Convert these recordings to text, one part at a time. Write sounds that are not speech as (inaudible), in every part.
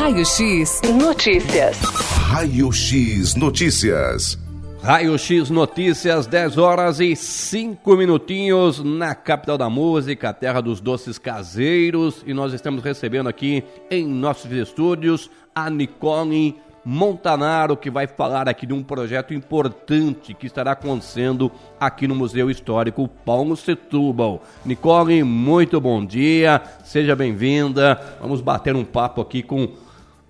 Raio X Notícias. Raio X Notícias. Raio X Notícias, 10 horas e 5 minutinhos na capital da música, terra dos doces caseiros. E nós estamos recebendo aqui em nossos estúdios a Nicole Montanaro, que vai falar aqui de um projeto importante que estará acontecendo aqui no Museu Histórico Paulo Setúbal. Nicole, muito bom dia, seja bem-vinda. Vamos bater um papo aqui com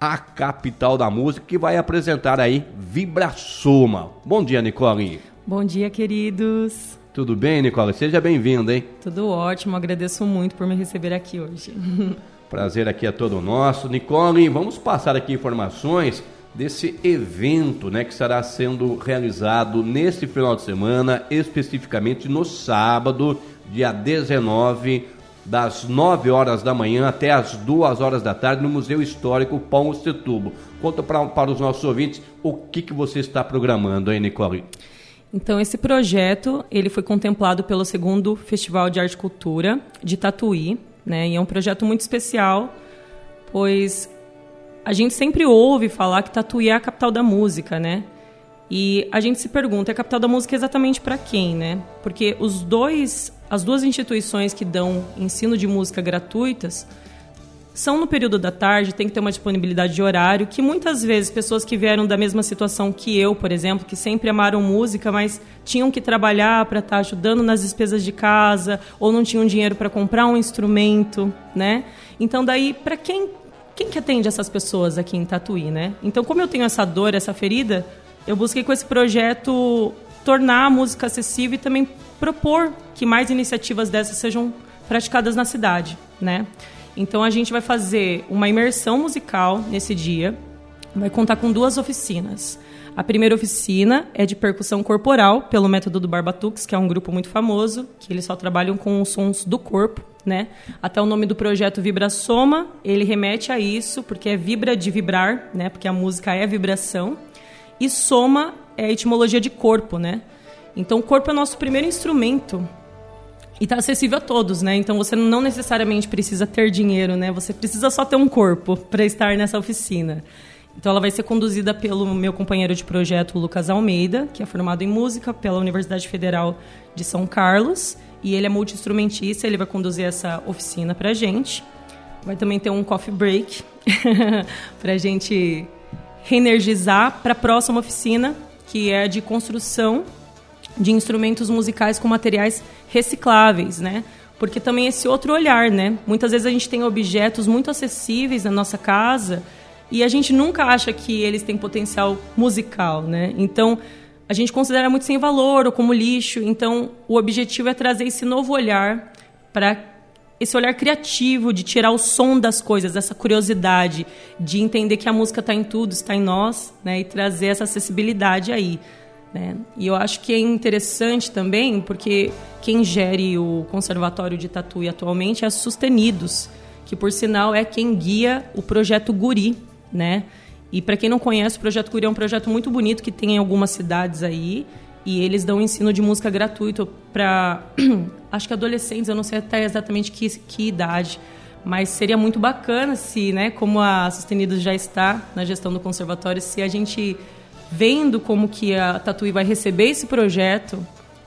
a capital da música, que vai apresentar aí Vibrasoma. Bom dia, Nicole. Bom dia, queridos. Tudo bem, Nicole? Seja bem-vinda, hein? Tudo ótimo, agradeço muito por me receber aqui hoje. (laughs) Prazer aqui é todo nosso. Nicole, vamos passar aqui informações desse evento né, que estará sendo realizado neste final de semana, especificamente no sábado, dia 19 das 9 horas da manhã até as 2 horas da tarde no Museu Histórico Pão Setubo. Conta pra, para os nossos ouvintes o que, que você está programando aí, Nicole. Então, esse projeto ele foi contemplado pelo segundo Festival de Arte e Cultura de Tatuí, né? E é um projeto muito especial, pois a gente sempre ouve falar que Tatuí é a capital da música, né? E a gente se pergunta, é a capital da música exatamente para quem, né? Porque os dois as duas instituições que dão ensino de música gratuitas são no período da tarde, tem que ter uma disponibilidade de horário, que muitas vezes pessoas que vieram da mesma situação que eu, por exemplo, que sempre amaram música, mas tinham que trabalhar para estar tá ajudando nas despesas de casa, ou não tinham dinheiro para comprar um instrumento, né? Então daí, para quem quem que atende essas pessoas aqui em Tatuí, né? Então, como eu tenho essa dor, essa ferida, eu busquei com esse projeto tornar a música acessível e também propor que mais iniciativas dessas sejam praticadas na cidade, né? Então a gente vai fazer uma imersão musical nesse dia, vai contar com duas oficinas. A primeira oficina é de percussão corporal, pelo método do Barbatux, que é um grupo muito famoso, que eles só trabalham com os sons do corpo, né? Até o nome do projeto Vibra Soma, ele remete a isso, porque é vibra de vibrar, né? Porque a música é vibração. E soma é a etimologia de corpo, né? Então, o corpo é o nosso primeiro instrumento e está acessível a todos, né? Então, você não necessariamente precisa ter dinheiro, né? Você precisa só ter um corpo para estar nessa oficina. Então, ela vai ser conduzida pelo meu companheiro de projeto, Lucas Almeida, que é formado em música pela Universidade Federal de São Carlos. E ele é multi-instrumentista, ele vai conduzir essa oficina para gente. Vai também ter um coffee break (laughs) para a gente reenergizar para a próxima oficina, que é de construção de instrumentos musicais com materiais recicláveis, né? Porque também esse outro olhar, né? Muitas vezes a gente tem objetos muito acessíveis na nossa casa e a gente nunca acha que eles têm potencial musical, né? Então, a gente considera muito sem valor ou como lixo. Então, o objetivo é trazer esse novo olhar para esse olhar criativo de tirar o som das coisas, essa curiosidade de entender que a música está em tudo, está em nós, né? E trazer essa acessibilidade aí. Né? E eu acho que é interessante também, porque quem gere o Conservatório de Tatuí atualmente é a Sustenidos, que por sinal é quem guia o projeto Guri, né? E para quem não conhece, o projeto Guri é um projeto muito bonito que tem em algumas cidades aí, e eles dão ensino de música gratuito para (clears throat) acho que adolescentes, eu não sei até exatamente que, que idade, mas seria muito bacana se, né, como a Sustenidos já está na gestão do conservatório, se a gente vendo como que a Tatuí vai receber esse projeto,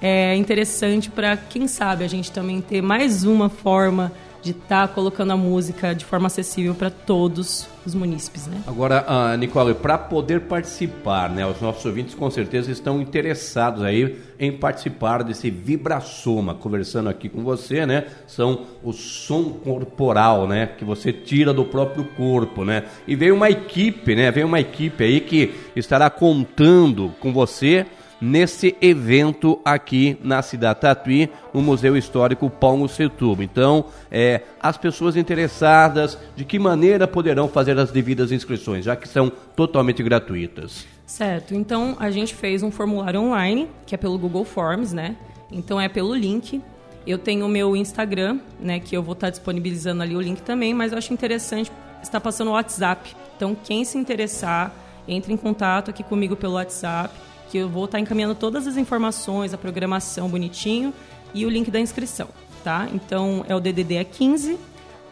é interessante para, quem sabe, a gente também ter mais uma forma de estar tá colocando a música de forma acessível para todos os munícipes, né? Agora, uh, Nicole, para poder participar, né, os nossos ouvintes com certeza estão interessados aí em participar desse Vibrasoma, conversando aqui com você, né? São o som corporal, né, que você tira do próprio corpo, né? E veio uma equipe, né? Veio uma equipe aí que estará contando com você nesse evento aqui na cidade Tatuí, no Museu Histórico Paulo Setubo. Então, é, as pessoas interessadas, de que maneira poderão fazer as devidas inscrições, já que são totalmente gratuitas? Certo. Então, a gente fez um formulário online, que é pelo Google Forms, né? Então, é pelo link. Eu tenho o meu Instagram, né, que eu vou estar disponibilizando ali o link também, mas eu acho interessante estar passando o WhatsApp. Então, quem se interessar, entre em contato aqui comigo pelo WhatsApp que eu vou estar encaminhando todas as informações, a programação bonitinho e o link da inscrição, tá? Então é o DDD é 15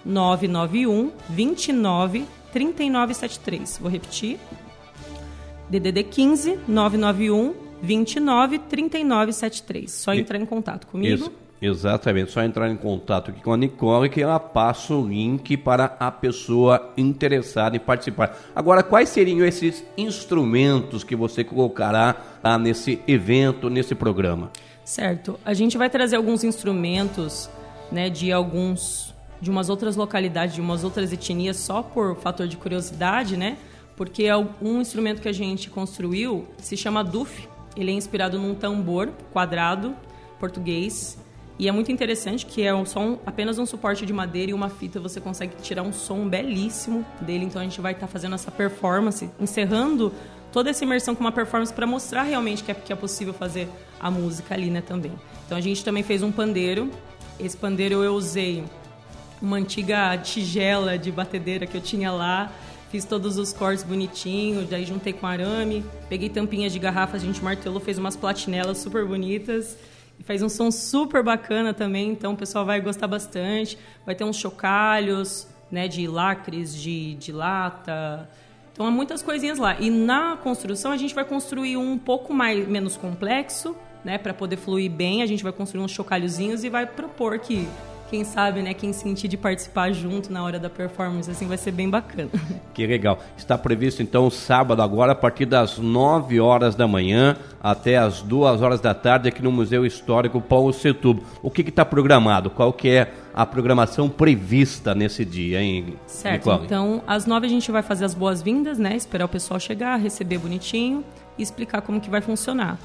991 29 3973. Vou repetir. DDD 15 991 29 3973. Só entrar em contato comigo. Isso, exatamente, só entrar em contato aqui com a Nicole que ela passa o link para a pessoa interessada em participar. Agora, quais seriam esses instrumentos que você colocará lá nesse evento, nesse programa? Certo. A gente vai trazer alguns instrumentos, né, de alguns de umas outras localidades, de umas outras etnias só por fator de curiosidade, né? Porque é um instrumento que a gente construiu se chama duf, ele é inspirado num tambor quadrado português e é muito interessante que é um som, apenas um suporte de madeira e uma fita você consegue tirar um som belíssimo dele. Então a gente vai estar tá fazendo essa performance, encerrando toda essa imersão com uma performance para mostrar realmente que é, que é possível fazer a música ali, né, também. Então a gente também fez um pandeiro. Esse pandeiro eu usei uma antiga tigela de batedeira que eu tinha lá Fiz todos os cortes bonitinhos, daí juntei com arame, peguei tampinhas de garrafa, a gente martelou, fez umas platinelas super bonitas. Faz um som super bacana também, então o pessoal vai gostar bastante. Vai ter uns chocalhos, né, de lacres, de, de lata. Então há muitas coisinhas lá. E na construção a gente vai construir um pouco mais menos complexo, né, para poder fluir bem. A gente vai construir uns chocalhozinhos e vai propor que quem sabe, né, quem sentir de participar junto na hora da performance, assim vai ser bem bacana. (laughs) Que legal. Está previsto então sábado agora a partir das 9 horas da manhã até as 2 horas da tarde aqui no Museu Histórico Paulo Setúbal. O que está programado? Qual que é a programação prevista nesse dia, hein? Certo. Nicole? Então, às 9 a gente vai fazer as boas-vindas, né? Esperar o pessoal chegar, receber bonitinho e explicar como que vai funcionar.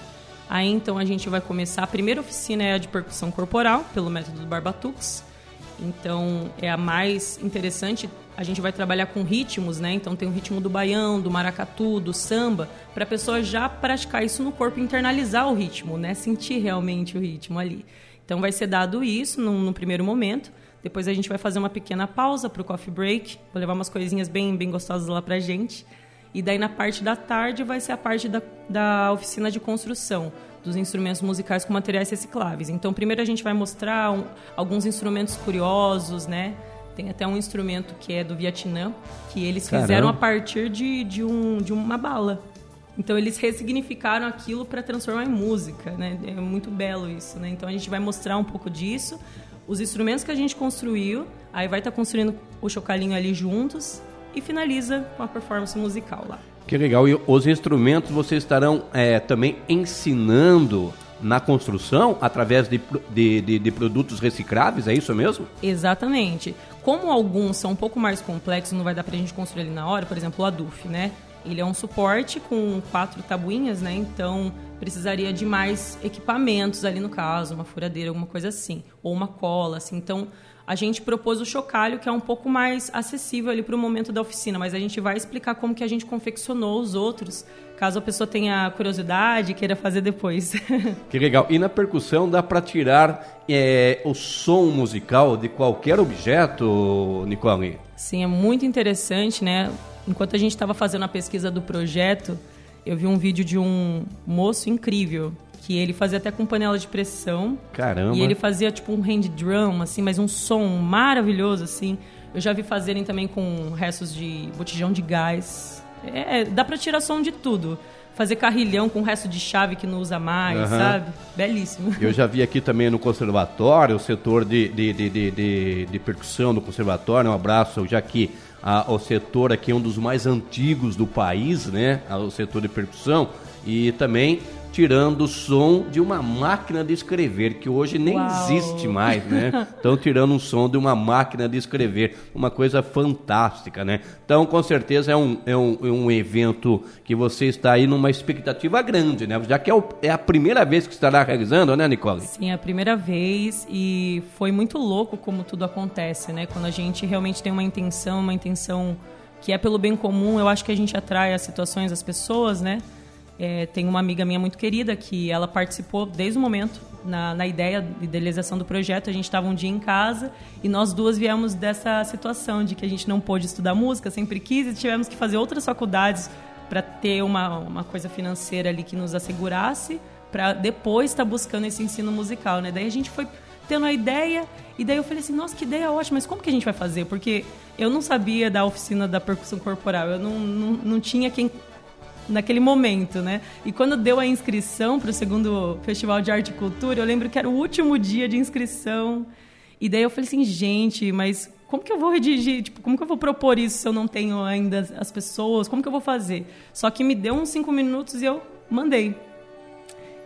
Aí então a gente vai começar. A primeira oficina é a de percussão corporal, pelo método do Barbatux. Então é a mais interessante. A gente vai trabalhar com ritmos, né? Então tem o ritmo do baião, do maracatu, do samba, para a pessoa já praticar isso no corpo, internalizar o ritmo, né? Sentir realmente o ritmo ali. Então vai ser dado isso no, no primeiro momento. Depois a gente vai fazer uma pequena pausa para o coffee break. Vou levar umas coisinhas bem, bem gostosas lá para gente. E daí na parte da tarde vai ser a parte da, da oficina de construção dos instrumentos musicais com materiais recicláveis. Então, primeiro a gente vai mostrar um, alguns instrumentos curiosos, né? Tem até um instrumento que é do Vietnã, que eles Caramba. fizeram a partir de, de, um, de uma bala. Então, eles ressignificaram aquilo para transformar em música, né? É muito belo isso, né? Então, a gente vai mostrar um pouco disso, os instrumentos que a gente construiu, aí vai estar tá construindo o chocalhinho ali juntos, e finaliza com a performance musical lá. Que legal. E os instrumentos vocês estarão é, também ensinando na construção através de, de, de, de, produtos recicláveis, é isso mesmo? Exatamente. Como alguns são um pouco mais complexos, não vai dar para a gente construir ali na hora, por exemplo, o Aduf, né? Ele é um suporte com quatro tabuinhas, né? Então precisaria de mais equipamentos ali no caso, uma furadeira, alguma coisa assim, ou uma cola, assim. Então a gente propôs o chocalho, que é um pouco mais acessível ali para o momento da oficina, mas a gente vai explicar como que a gente confeccionou os outros, caso a pessoa tenha curiosidade e queira fazer depois. (laughs) que legal. E na percussão dá para tirar é, o som musical de qualquer objeto, Nicole? Sim, é muito interessante, né? Enquanto a gente estava fazendo a pesquisa do projeto, eu vi um vídeo de um moço incrível que ele fazia até com panela de pressão. Caramba! E ele fazia tipo um hand drum, assim, mas um som maravilhoso, assim. Eu já vi fazerem também com restos de botijão de gás. É, dá pra tirar som de tudo. Fazer carrilhão com resto de chave que não usa mais, uhum. sabe? Belíssimo. Eu já vi aqui também no conservatório, o setor de, de, de, de, de, de percussão do conservatório. Um abraço, já que o setor aqui é um dos mais antigos do país, né? O setor de percussão. E também tirando o som de uma máquina de escrever, que hoje nem Uau. existe mais, né? Estão tirando um som de uma máquina de escrever, uma coisa fantástica, né? Então, com certeza é um, é um, é um evento que você está aí numa expectativa grande, né? Já que é, o, é a primeira vez que estará realizando, né, Nicole? Sim, é a primeira vez e foi muito louco como tudo acontece, né? Quando a gente realmente tem uma intenção, uma intenção que é pelo bem comum, eu acho que a gente atrai as situações, as pessoas, né? É, tem uma amiga minha muito querida que ela participou desde o momento na, na ideia de idealização do projeto. A gente estava um dia em casa e nós duas viemos dessa situação de que a gente não pôde estudar música, sempre quis e tivemos que fazer outras faculdades para ter uma, uma coisa financeira ali que nos assegurasse para depois estar tá buscando esse ensino musical, né? Daí a gente foi tendo a ideia. E daí eu falei assim, nossa, que ideia ótima, mas como que a gente vai fazer? Porque eu não sabia da oficina da percussão corporal, eu não, não, não tinha quem naquele momento, né? E quando deu a inscrição para o segundo Festival de Arte e Cultura, eu lembro que era o último dia de inscrição. E daí eu falei assim, gente, mas como que eu vou redigir? Tipo, como que eu vou propor isso se eu não tenho ainda as pessoas? Como que eu vou fazer? Só que me deu uns cinco minutos e eu mandei.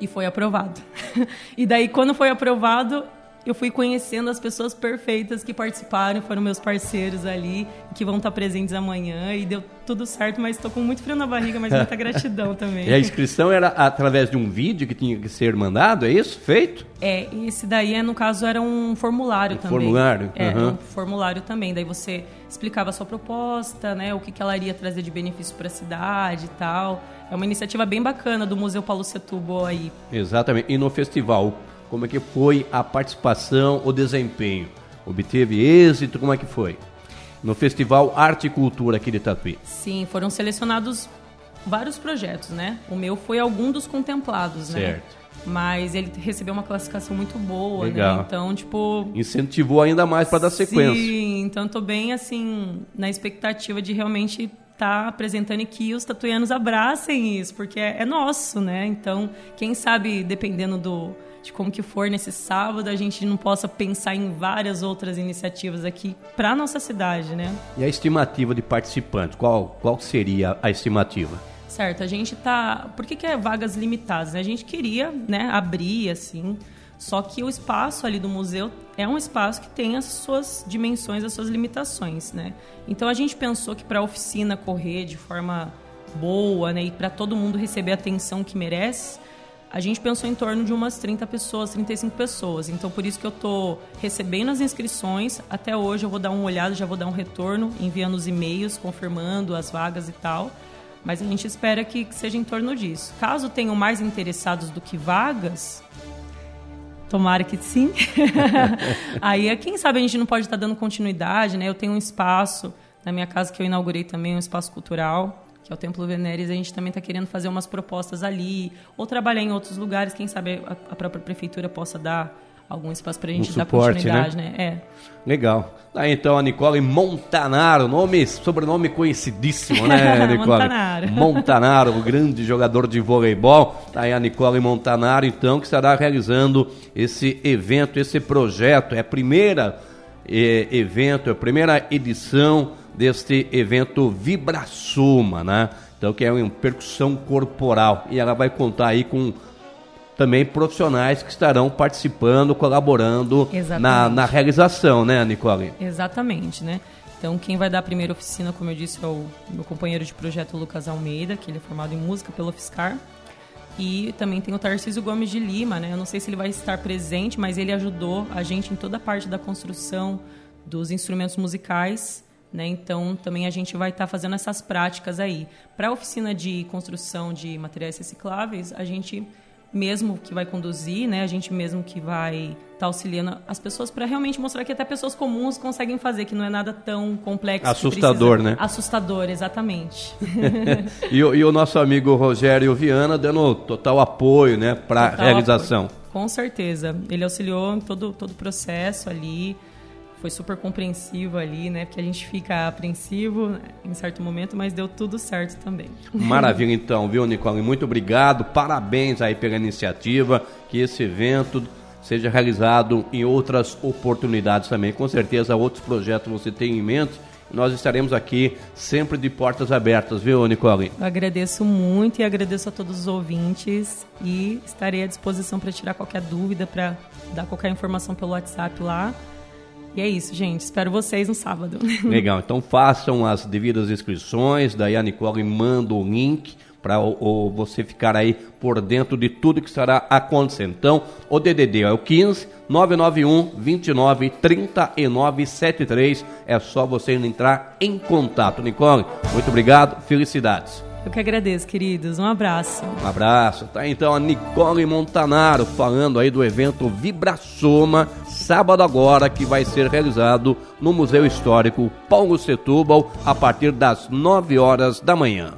E foi aprovado. (laughs) e daí, quando foi aprovado, eu fui conhecendo as pessoas perfeitas que participaram, foram meus parceiros ali, que vão estar presentes amanhã e deu tudo certo, mas estou com muito frio na barriga, mas muita (laughs) gratidão também. E a inscrição era através de um vídeo que tinha que ser mandado, é isso? Feito? É, esse daí, é, no caso, era um formulário um também. Formulário? É, uhum. um formulário também. Daí você explicava a sua proposta, né, o que, que ela iria trazer de benefício para a cidade e tal. É uma iniciativa bem bacana do Museu Paulo Setúbal aí. Exatamente. E no festival, como é que foi a participação, o desempenho? Obteve êxito? Como é que foi? No Festival Arte e Cultura aqui de Tatuí. Sim, foram selecionados vários projetos, né? O meu foi algum dos contemplados, né? Certo. Mas ele recebeu uma classificação muito boa, Legal. né? Então, tipo, Incentivou ainda mais para dar sequência. Sim, então tô bem assim na expectativa de realmente estar tá apresentando e que os tatuianos abracem isso, porque é, é, nosso, né? Então, quem sabe dependendo do de como que for nesse sábado, a gente não possa pensar em várias outras iniciativas aqui para nossa cidade, né? E a estimativa de participantes, qual qual seria a estimativa? Certo, a gente tá. Por que, que é vagas limitadas? A gente queria, né, abrir assim. Só que o espaço ali do museu é um espaço que tem as suas dimensões, as suas limitações, né? Então a gente pensou que para a oficina correr de forma boa, né, e para todo mundo receber a atenção que merece, a gente pensou em torno de umas 30 pessoas, 35 pessoas. Então, por isso que eu estou recebendo as inscrições. Até hoje eu vou dar uma olhada, já vou dar um retorno, enviando os e-mails, confirmando as vagas e tal. Mas a gente espera que seja em torno disso. Caso tenham mais interessados do que vagas, tomara que sim. (laughs) Aí, quem sabe a gente não pode estar dando continuidade, né? Eu tenho um espaço na minha casa que eu inaugurei também, um espaço cultural que é o Templo Veneres, a gente também está querendo fazer umas propostas ali, ou trabalhar em outros lugares, quem sabe a, a própria prefeitura possa dar algum espaço para a gente um dar suporte, continuidade, né? né? É. Legal. Tá então a Nicole Montanaro, nome, sobrenome conhecidíssimo, né, (laughs) Nicole? Montanaro. Montanaro, o grande jogador de voleibol. Tá aí a Nicole Montanaro, então, que estará realizando esse evento, esse projeto. É a primeira eh, evento, é a primeira edição deste evento Vibrasoma, né? Então, que é uma percussão corporal. E ela vai contar aí com também profissionais que estarão participando, colaborando na, na realização, né, Nicole? Exatamente, né? Então, quem vai dar a primeira oficina, como eu disse, é o meu companheiro de projeto Lucas Almeida, que ele é formado em música pelo FISCAR. E também tem o Tarcísio Gomes de Lima, né? Eu não sei se ele vai estar presente, mas ele ajudou a gente em toda a parte da construção dos instrumentos musicais né? Então, também a gente vai estar tá fazendo essas práticas aí. Para a oficina de construção de materiais recicláveis, a gente mesmo que vai conduzir, né? A gente mesmo que vai estar tá auxiliando as pessoas para realmente mostrar que até pessoas comuns conseguem fazer, que não é nada tão complexo. Assustador, precisa... né? Assustador, exatamente. (laughs) e, e, o nosso amigo Rogério Viana dando total apoio, né, para a realização. Apoio. Com certeza. Ele auxiliou em todo, todo o processo ali foi super compreensivo ali, né? Porque a gente fica apreensivo em certo momento, mas deu tudo certo também. Maravilha, então, viu, Nicole? Muito obrigado, parabéns aí pela iniciativa, que esse evento seja realizado em outras oportunidades também. Com certeza, outros projetos você tem em mente. Nós estaremos aqui sempre de portas abertas, viu, Nicole? Eu agradeço muito e agradeço a todos os ouvintes e estarei à disposição para tirar qualquer dúvida, para dar qualquer informação pelo WhatsApp lá. E é isso, gente. Espero vocês no sábado. (laughs) Legal. Então façam as devidas inscrições. Daí a Nicole manda o link para você ficar aí por dentro de tudo que estará acontecendo. Então, o DDD é o 15 991 29 39 73. É só você entrar em contato. Nicole, muito obrigado. Felicidades. Eu que agradeço, queridos. Um abraço. Um abraço. Tá então a Nicole Montanaro falando aí do evento Vibrasoma, sábado agora, que vai ser realizado no Museu Histórico Paulo Setúbal, a partir das 9 horas da manhã.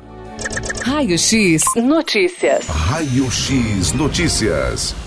Raio X Notícias. Raio X Notícias.